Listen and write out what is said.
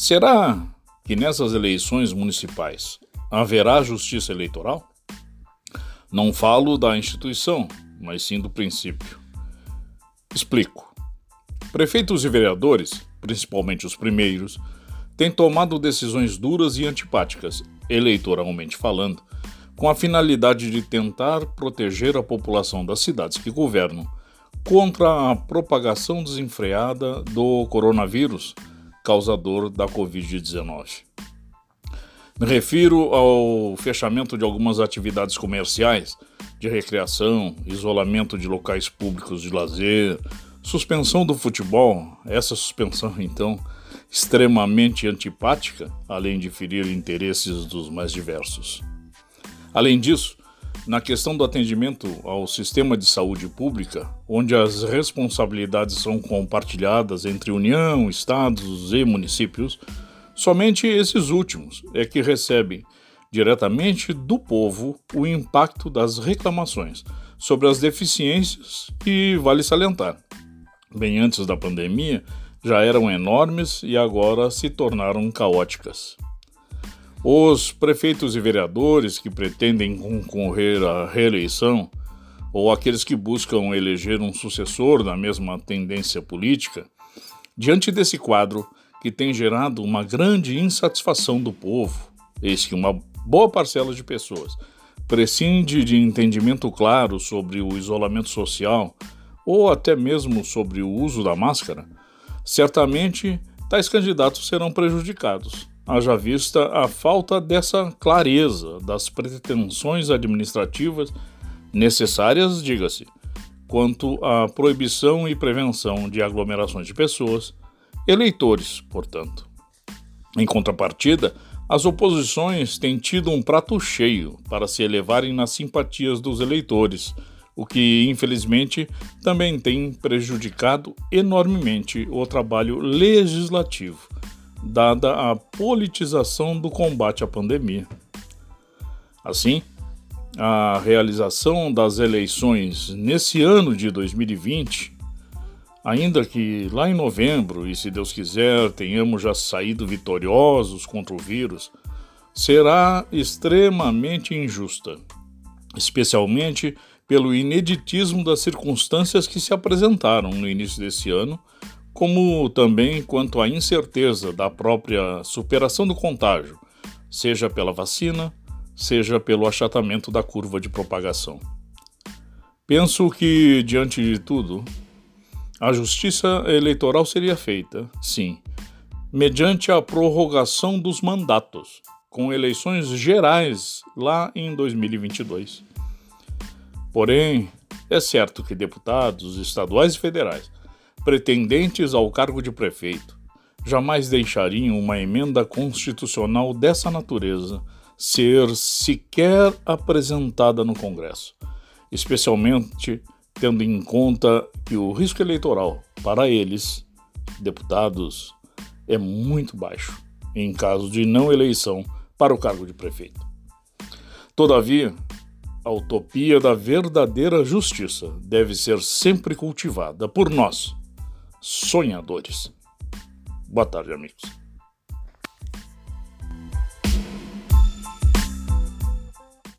Será que nessas eleições municipais haverá justiça eleitoral? Não falo da instituição, mas sim do princípio. Explico. Prefeitos e vereadores, principalmente os primeiros, têm tomado decisões duras e antipáticas, eleitoralmente falando, com a finalidade de tentar proteger a população das cidades que governam contra a propagação desenfreada do coronavírus causador da Covid-19. Me refiro ao fechamento de algumas atividades comerciais, de recreação, isolamento de locais públicos de lazer, suspensão do futebol, essa suspensão, então, extremamente antipática, além de ferir interesses dos mais diversos. Além disso, na questão do atendimento ao sistema de saúde pública, onde as responsabilidades são compartilhadas entre União, estados e municípios, somente esses últimos é que recebem diretamente do povo o impacto das reclamações sobre as deficiências e vale salientar. Bem antes da pandemia, já eram enormes e agora se tornaram caóticas. Os prefeitos e vereadores que pretendem concorrer à reeleição, ou aqueles que buscam eleger um sucessor da mesma tendência política, diante desse quadro que tem gerado uma grande insatisfação do povo, eis que uma boa parcela de pessoas prescinde de entendimento claro sobre o isolamento social ou até mesmo sobre o uso da máscara, certamente tais candidatos serão prejudicados haja vista a falta dessa clareza das pretensões administrativas necessárias, diga-se, quanto à proibição e prevenção de aglomerações de pessoas, eleitores, portanto. Em contrapartida, as oposições têm tido um prato cheio para se elevarem nas simpatias dos eleitores, o que, infelizmente, também tem prejudicado enormemente o trabalho legislativo dada a politização do combate à pandemia. Assim, a realização das eleições nesse ano de 2020, ainda que lá em novembro, e se Deus quiser, tenhamos já saído vitoriosos contra o vírus, será extremamente injusta, especialmente pelo ineditismo das circunstâncias que se apresentaram no início desse ano como também quanto à incerteza da própria superação do contágio, seja pela vacina, seja pelo achatamento da curva de propagação. Penso que, diante de tudo, a justiça eleitoral seria feita, sim, mediante a prorrogação dos mandatos, com eleições gerais lá em 2022. Porém, é certo que deputados estaduais e federais pretendentes ao cargo de prefeito jamais deixariam uma emenda constitucional dessa natureza ser sequer apresentada no Congresso, especialmente tendo em conta que o risco eleitoral para eles, deputados, é muito baixo em caso de não eleição para o cargo de prefeito. Todavia, a utopia da verdadeira justiça deve ser sempre cultivada por nós sonhadores. Boa tarde, amigos.